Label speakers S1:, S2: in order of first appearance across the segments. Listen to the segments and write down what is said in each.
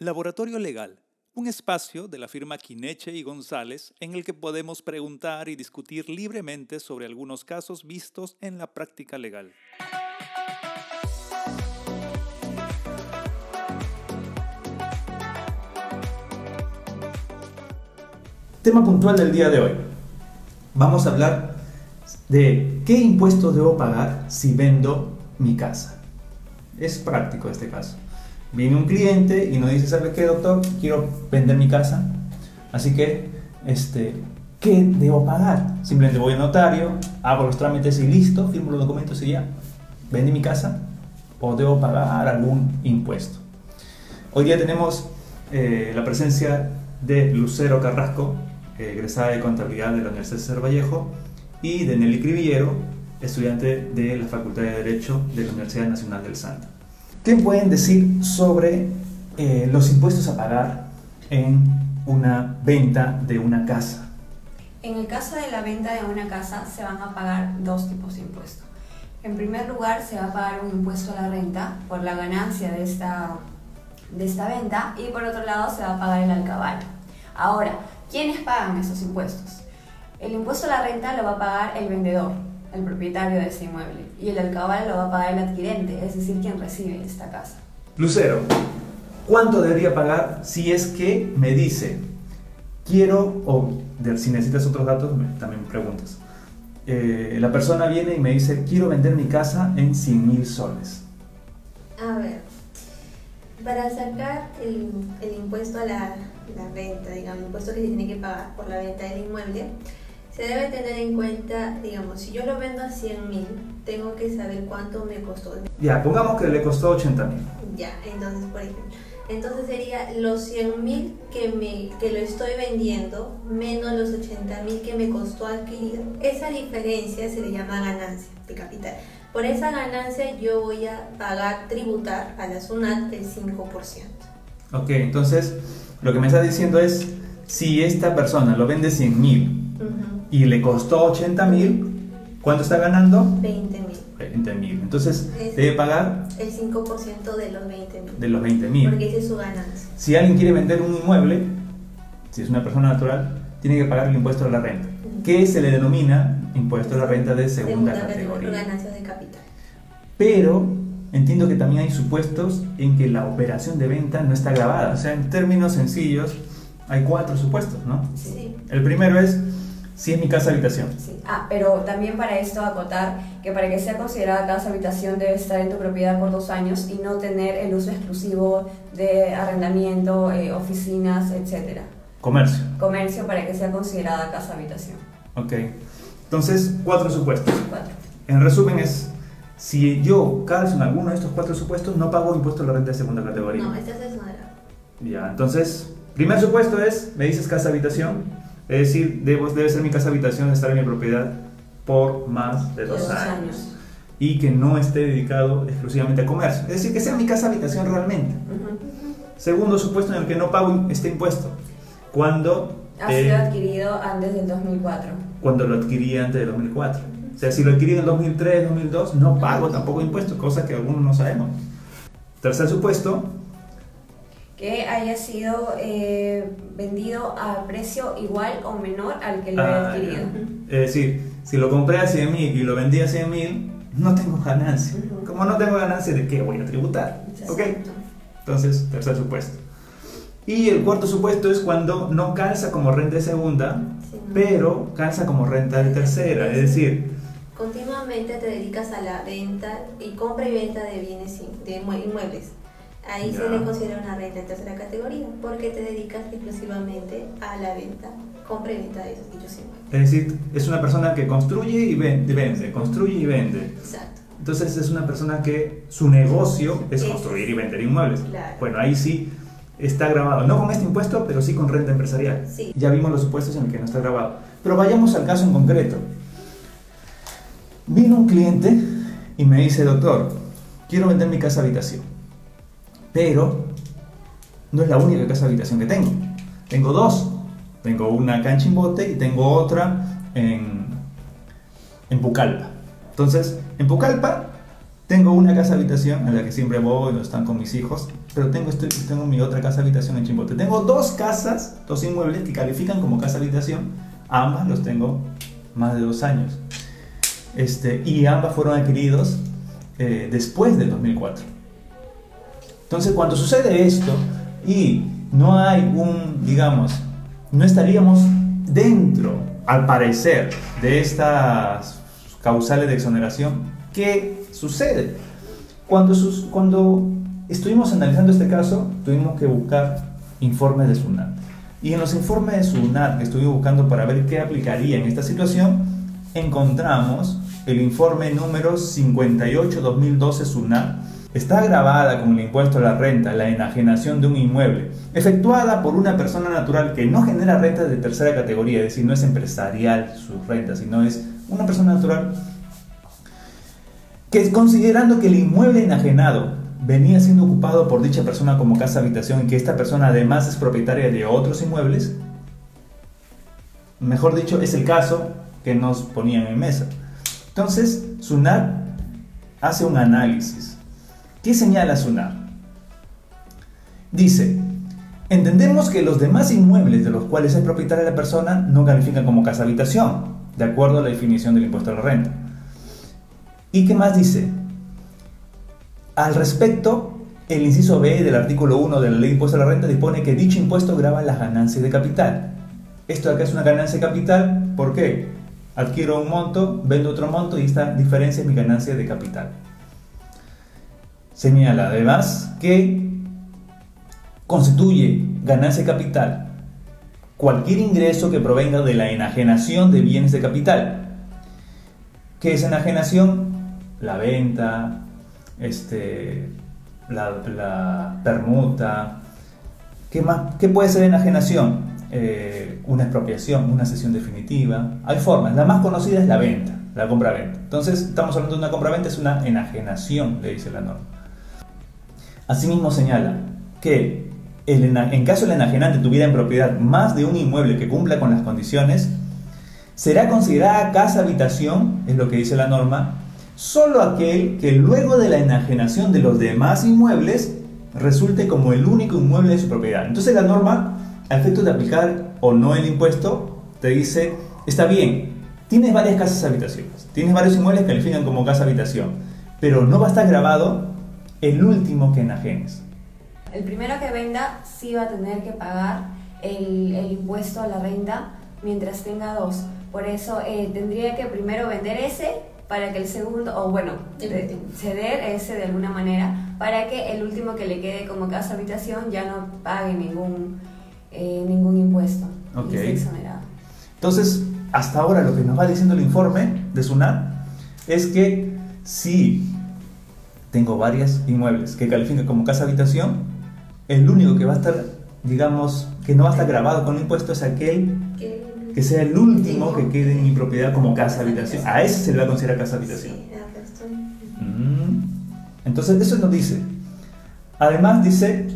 S1: Laboratorio Legal, un espacio de la firma Quineche y González en el que podemos preguntar y discutir libremente sobre algunos casos vistos en la práctica legal.
S2: Tema puntual del día de hoy. Vamos a hablar de qué impuestos debo pagar si vendo mi casa. Es práctico este caso. Viene un cliente y nos dice, ¿sabe qué, doctor? Quiero vender mi casa. Así que, este, ¿qué debo pagar? Simplemente voy al notario, hago los trámites y listo, firmo los documentos y ya. ¿Vendí mi casa? ¿O debo pagar algún impuesto? Hoy día tenemos eh, la presencia de Lucero Carrasco, egresada de Contabilidad de la Universidad de César Vallejo, y de Nelly Cribillero, estudiante de la Facultad de Derecho de la Universidad Nacional del Santo. ¿Qué pueden decir sobre eh, los impuestos a pagar en una venta de una casa?
S3: En el caso de la venta de una casa se van a pagar dos tipos de impuestos. En primer lugar se va a pagar un impuesto a la renta por la ganancia de esta, de esta venta y por otro lado se va a pagar el alcabal. Ahora, ¿quiénes pagan esos impuestos? El impuesto a la renta lo va a pagar el vendedor, el propietario de ese inmueble, y el alcabal lo va a pagar el adquirente, es decir, quien recibe esta casa.
S2: Lucero, ¿cuánto debería pagar si es que me dice, quiero, o si necesitas otros datos, también me preguntas. Eh, la persona viene y me dice, quiero vender mi casa en 100 mil soles.
S4: A ver, para sacar el, el impuesto a la, la, venta, digamos, el impuesto que se tiene que pagar por la venta del inmueble, se debe tener en cuenta, digamos, si yo lo vendo a 100 mil, tengo que saber cuánto me costó.
S2: Ya, pongamos que le costó 80 mil.
S4: Ya, entonces, por ejemplo, entonces sería los 100 mil que, me, que lo estoy vendiendo menos los 80 mil que me costó adquirir. Esa diferencia se le llama ganancia de capital. Por esa ganancia yo voy a pagar, tributar a la SUNAT el 5%.
S2: Ok, entonces lo que me está diciendo es, si esta persona lo vende 100 mil, y le costó 80 mil, ¿cuánto está ganando?
S4: 20 mil.
S2: 20 mil. Entonces, debe pagar
S4: el 5% de los 20 mil.
S2: De los 20 mil.
S4: Porque esa es su ganancia.
S2: Si alguien quiere vender un inmueble, si es una persona natural, tiene que pagar el impuesto de la renta, que se le denomina impuesto de la renta de segunda, segunda categoría.
S4: Ganancias de capital.
S2: Pero entiendo que también hay supuestos en que la operación de venta no está grabada. O sea, en términos sencillos, hay cuatro supuestos, ¿no?
S4: Sí.
S2: El primero es si es mi casa habitación.
S3: Sí. Ah, pero también para esto acotar que para que sea considerada casa habitación debe estar en tu propiedad por dos años y no tener el uso exclusivo de arrendamiento, eh, oficinas, etc.
S2: Comercio.
S3: Comercio para que sea considerada casa habitación.
S2: Ok. Entonces, cuatro supuestos.
S3: Cuatro.
S2: En resumen es, si yo calzo en alguno de estos cuatro supuestos, no pago impuesto a la renta de segunda categoría.
S4: No, esta es exonerada.
S2: Ya, entonces, primer supuesto es, me dices casa habitación, es decir, debo, debe ser mi casa habitación estar en mi propiedad por más de dos, años. Y que no esté dedicado exclusivamente a comercio. Es decir, que sea mi casa habitación realmente. Segundo supuesto en el que no pago este impuesto. Cuando...
S3: Ha sido adquirido antes del 2004.
S2: Cuando lo adquirí antes del 2004. O sea, si lo adquirí en el 2003, 2002, no pago tampoco impuestos, cosa que algunos no sabemos. Tercer supuesto,
S3: que haya sido eh, vendido a precio igual o menor al que lo he ah, adquirido.
S2: Es decir, si lo compré a 100 mil y lo vendí a 100 mil, no tengo ganancia. Como no tengo ganancia, ¿de qué voy a tributar? ¿Ok? Entonces, tercer supuesto. Y el cuarto supuesto es cuando no calza como renta de segunda, pero calza como renta de tercera. Es decir,
S4: continuamente te dedicas a la venta y compra y venta de bienes de inmuebles Ahí se le considera una renta en tercera categoría porque te dedicas exclusivamente a la venta, compra y venta de esos.
S2: Es decir, es una persona que construye y vende, construye y vende.
S4: Exacto.
S2: Entonces es una persona que su negocio es construir y vender inmuebles.
S4: Claro.
S2: Bueno, ahí sí está grabado, no con este impuesto, pero sí con renta empresarial.
S4: Sí.
S2: Ya vimos los supuestos en el que no está grabado. Pero vayamos al caso en concreto. Vino un cliente y me dice, doctor, quiero vender mi casa habitación pero no es la única casa habitación que tengo. Tengo dos. Tengo una acá en Chimbote y tengo otra en, en Pucallpa. Entonces, en Pucallpa tengo una casa habitación en la que siempre voy, donde están con mis hijos, pero tengo, este, tengo mi otra casa habitación en Chimbote. Tengo dos casas, dos inmuebles que califican como casa habitación, ambas los tengo más de dos años. Este, y ambas fueron adquiridos eh, después del 2004. Entonces, cuando sucede esto y no hay un, digamos, no estaríamos dentro, al parecer, de estas causales de exoneración, ¿qué sucede? Cuando, sus, cuando estuvimos analizando este caso, tuvimos que buscar informes de SUNAT. Y en los informes de SUNAT que estuvimos buscando para ver qué aplicaría en esta situación, encontramos el informe número 58-2012 SUNAT. Está grabada con el impuesto a la renta la enajenación de un inmueble, efectuada por una persona natural que no genera renta de tercera categoría, es decir, no es empresarial su renta, sino es una persona natural que considerando que el inmueble enajenado venía siendo ocupado por dicha persona como casa habitación y que esta persona además es propietaria de otros inmuebles, mejor dicho, es el caso que nos ponían en mesa. Entonces, SUNAR hace un análisis. ¿Qué señala SUNAR? Dice, entendemos que los demás inmuebles de los cuales es propietaria la persona no califican como casa habitación, de acuerdo a la definición del impuesto a la renta. ¿Y qué más dice? Al respecto, el inciso B del artículo 1 de la ley de impuesto a la renta dispone que dicho impuesto grava las ganancias de capital. Esto de acá es una ganancia de capital, ¿por qué? Adquiero un monto, vendo otro monto y esta diferencia es mi ganancia de capital. Señala además que constituye ganancia capital cualquier ingreso que provenga de la enajenación de bienes de capital. ¿Qué es enajenación? La venta, este, la, permuta. ¿Qué, más, ¿Qué puede ser enajenación? Eh, una expropiación, una sesión definitiva. Hay formas. La más conocida es la venta, la compra-venta. Entonces, estamos hablando de una compra-venta, es una enajenación, le dice la norma. Asimismo señala que en caso el enajenante tuviera en propiedad más de un inmueble que cumpla con las condiciones, será considerada casa habitación, es lo que dice la norma, solo aquel que luego de la enajenación de los demás inmuebles resulte como el único inmueble de su propiedad. Entonces la norma, a efecto de aplicar o no el impuesto, te dice, está bien, tienes varias casas habitaciones, tienes varios inmuebles que califican como casa habitación, pero no va a estar grabado el último que enajenes.
S3: El primero que venda sí va a tener que pagar el, impuesto a la renta mientras tenga dos. Por eso eh, tendría que primero vender ese para que el segundo, o bueno, ceder ese de alguna manera, para que el último que le quede como casa habitación ya no pague ningún, eh, ningún impuesto.
S2: Ok. Entonces, hasta ahora lo que nos va diciendo el informe de SUNAT es que si tengo varios inmuebles que califican como casa habitación, el único que va a estar, digamos, que no va a estar grabado con impuesto es aquel que sea el último que quede en mi propiedad como casa habitación. A ese se le va a considerar casa habitación. Mm. Entonces, eso nos dice. Además, dice,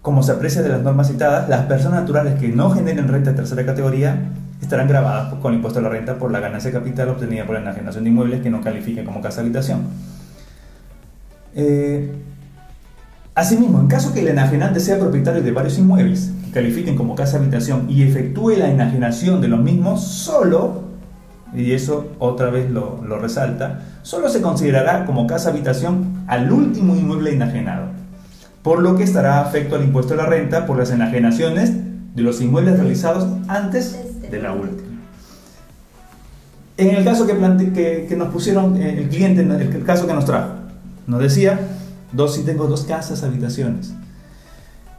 S2: como se aprecia de las normas citadas, las personas naturales que no generen renta de tercera categoría estarán grabadas con impuesto a la renta por la ganancia de capital obtenida por la enajenación de inmuebles que no califiquen como casa habitación. Eh, Asimismo, en caso que el enajenante sea propietario de varios inmuebles que califiquen como casa habitación y efectúe la enajenación de los mismos, solo, y eso otra vez lo, resalta, solo se considerará como casa habitación al último inmueble enajenado, por lo que estará afecto al impuesto a la renta por las enajenaciones de los inmuebles realizados antes de la última. En el caso que, que, nos pusieron eh, el cliente, el caso que nos trajo, nos decía Dos, si tengo dos casas, habitaciones.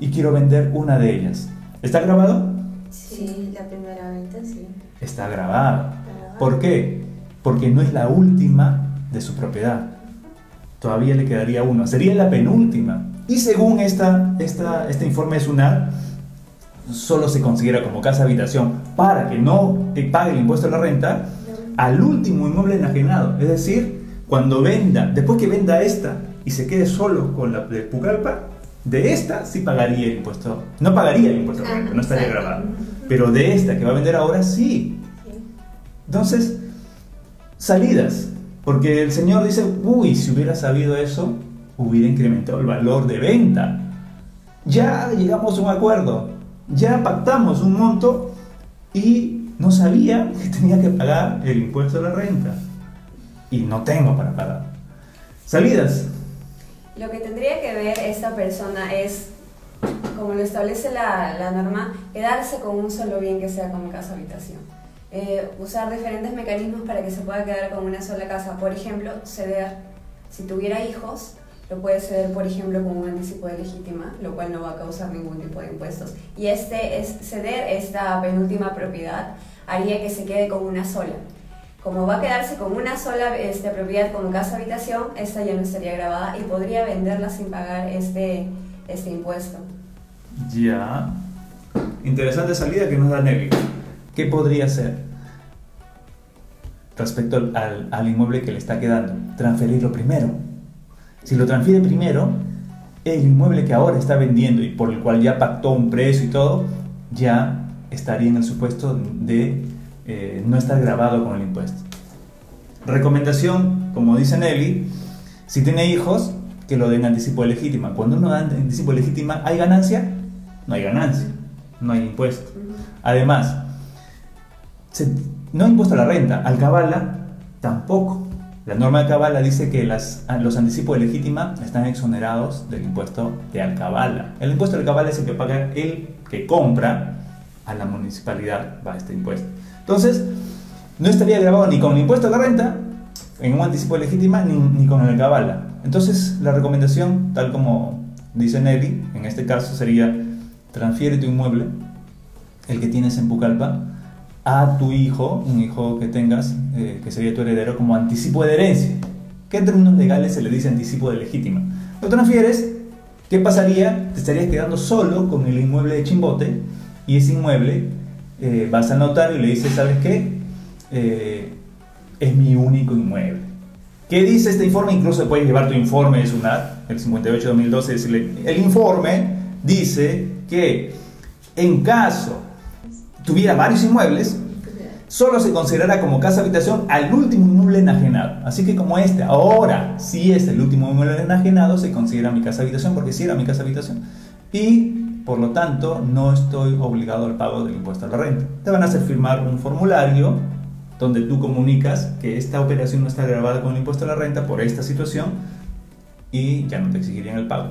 S2: Y quiero vender una de ellas. ¿Está grabado?
S4: Sí, la primera venta sí.
S2: Está grabado. ¿Por qué? Porque no es la última de su propiedad. Todavía le quedaría una. Sería la penúltima. Y según esta, esta, este informe de SUNAR, solo se considera como casa habitación para que no te pague el impuesto a la renta al último inmueble enajenado. Es decir, cuando venda, después que venda esta, y se quede solo con la de Pucallpa, de esta sí pagaría el impuesto. No pagaría el impuesto, no estaría grabado. Pero de esta que va a vender ahora sí. Entonces, salidas. Porque el Señor dice, uy, si hubiera sabido eso, hubiera incrementado el valor de venta. Ya llegamos a un acuerdo, ya pactamos un monto y no sabía que tenía que pagar el impuesto de la renta. Y no tengo para pagar. Salidas.
S3: Lo que tendría que ver esta persona es, como lo establece la, la norma, quedarse con un solo bien que sea como casa habitación. Eh, usar diferentes mecanismos para que se pueda quedar con una sola casa. Por ejemplo, ceder, si tuviera hijos, lo puede ceder, por ejemplo, con un anticipo de legítima, lo cual no va a causar ningún tipo de impuestos. Y este es ceder esta penúltima propiedad haría que se quede con una sola. Como va a quedarse con una sola este, propiedad como casa habitación, esta ya no estaría grabada y podría venderla sin pagar este, este impuesto.
S2: Ya. Interesante salida que nos da Nelly. ¿Qué podría ser? Respecto al, al inmueble que le está quedando, transferirlo primero. Si lo transfiere primero, el inmueble que ahora está vendiendo y por el cual ya pactó un precio y todo, ya estaría en el supuesto de eh, no estar grabado con el impuesto. Recomendación, como dice Nelly, si tiene hijos, que lo den anticipo de legítima. Cuando uno da anticipo de legítima, ¿hay ganancia? No hay ganancia, no hay impuesto. Además, se- no hay impuesto a la renta, al cabala tampoco. La norma de cabala dice que las- los anticipos de legítima están exonerados del impuesto de alcabala. El impuesto de alcabala es el que paga el que compra a la municipalidad, va este impuesto. Entonces, no estaría grabado ni con el impuesto a la renta, en un anticipo legítima, ni, ni con el alcabala. Entonces, la recomendación, tal como dice Nelly, en este caso sería transfiere tu inmueble, el que tienes en Pucallpa, a tu hijo, un hijo que tengas, eh, que sería tu heredero, como anticipo de herencia. ¿Qué términos legales se le dice anticipo de legítima? Lo transfieres, ¿qué pasaría? Te estarías quedando solo con el inmueble de Chimbote y ese inmueble eh, vas al notario y le dices, ¿sabes qué? Eh, es mi único inmueble. ¿Qué dice este informe? Incluso puedes llevar tu informe de SUNAT, el 58-2012, decirle, el informe dice que en caso tuviera varios inmuebles, solo se considerará como casa habitación al último inmueble enajenado. Así que como este ahora sí es el último inmueble enajenado, se considera mi casa habitación porque sí era mi casa habitación. Y por lo tanto no estoy obligado al pago del impuesto a la renta. Te van a hacer firmar un formulario donde tú comunicas que esta operación no está grabada con el impuesto a la renta por esta situación y ya no te exigirían el pago.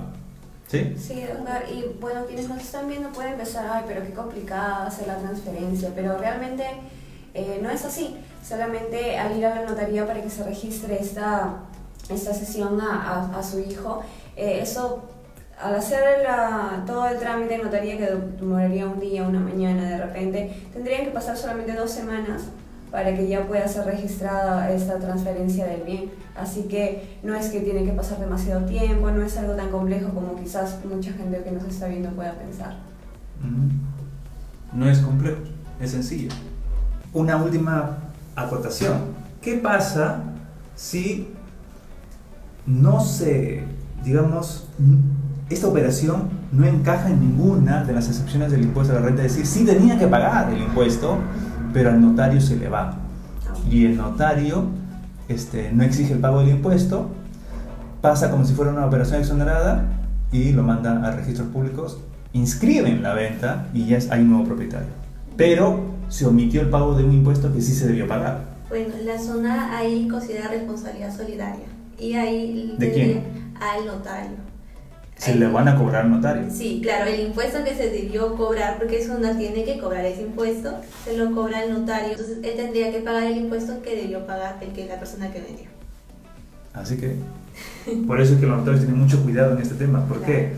S2: ¿Sí?
S3: Sí, Edgar, y bueno, quienes nos están viendo pueden pensar, ay, pero qué complicada hacer la transferencia, pero realmente eh, no es así. Solamente al ir a la notaría para que se registre esta, esta sesión a, a- su hijo, eh, eso, al hacer la- todo el trámite notaría que demoraría un día, una mañana de repente, tendrían que pasar solamente dos semanas para que ya pueda ser registrada esta transferencia del bien. Así que no es que tiene que pasar demasiado tiempo, no es algo tan complejo como quizás mucha gente que nos está viendo pueda pensar.
S2: No es complejo, es sencillo. Una última acotación. ¿Qué pasa si no se, digamos, esta operación no encaja en ninguna de las excepciones del impuesto a la renta? Es decir, sí tenía que pagar el impuesto, pero al notario se le va. Y el notario este, no exige el pago del impuesto, pasa como si fuera una operación exonerada y lo manda a registros públicos, inscriben la venta y ya hay un nuevo propietario. Pero se omitió el pago de un impuesto que sí se debió pagar.
S4: Bueno, la zona ahí considera responsabilidad solidaria. Y ahí
S2: ¿De quién?
S4: Al notario.
S2: Se le van a cobrar notario.
S4: Sí, claro, el impuesto que se debió cobrar, porque zona tiene que cobrar ese impuesto, se lo cobra el notario. Entonces él tendría que pagar el impuesto que debió pagar el que la persona que vendió.
S2: Así que por eso es que los notarios tienen mucho cuidado en este tema. ¿Por qué?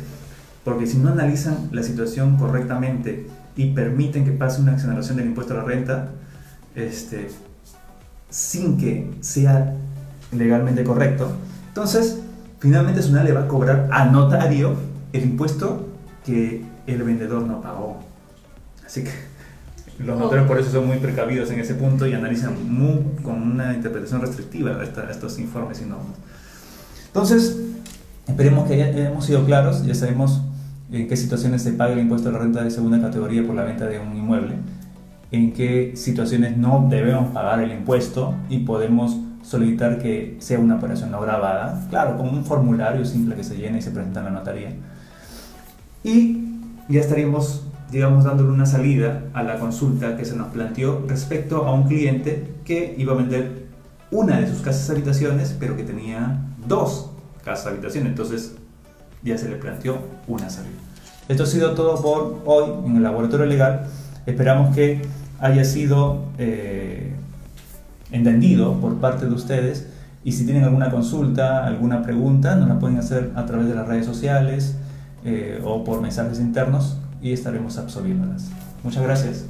S2: Porque si no analizan la situación correctamente y permiten que pase una exoneración del impuesto a la renta, este, sin que sea legalmente correcto, entonces finalmente Sunal le va a cobrar al notario el impuesto que el vendedor no pagó. Así que los notarios por eso son muy precavidos en ese punto y analizan muy, con una interpretación restrictiva esta- estos informes y normas. Entonces, esperemos que ya hemos sido claros, ya sabemos en qué situaciones se paga el impuesto a la renta de segunda categoría por la venta de un inmueble, en qué situaciones no debemos pagar el impuesto y podemos solicitar que sea una operación no grabada, claro, con un formulario simple que se llena y se presenta en la notaría. Y ya estaríamos, digamos, dándole una salida a la consulta que se nos planteó respecto a un cliente que iba a vender una de sus casas habitaciones, pero que tenía dos casas habitaciones, entonces ya se le planteó una salida. Esto ha sido todo por hoy en el laboratorio legal. Esperamos que haya sido eh, entendido por parte de ustedes y si tienen alguna consulta, alguna pregunta, nos la pueden hacer a través de las redes sociales eh, o por mensajes internos y estaremos absorbiéndolas. Muchas gracias.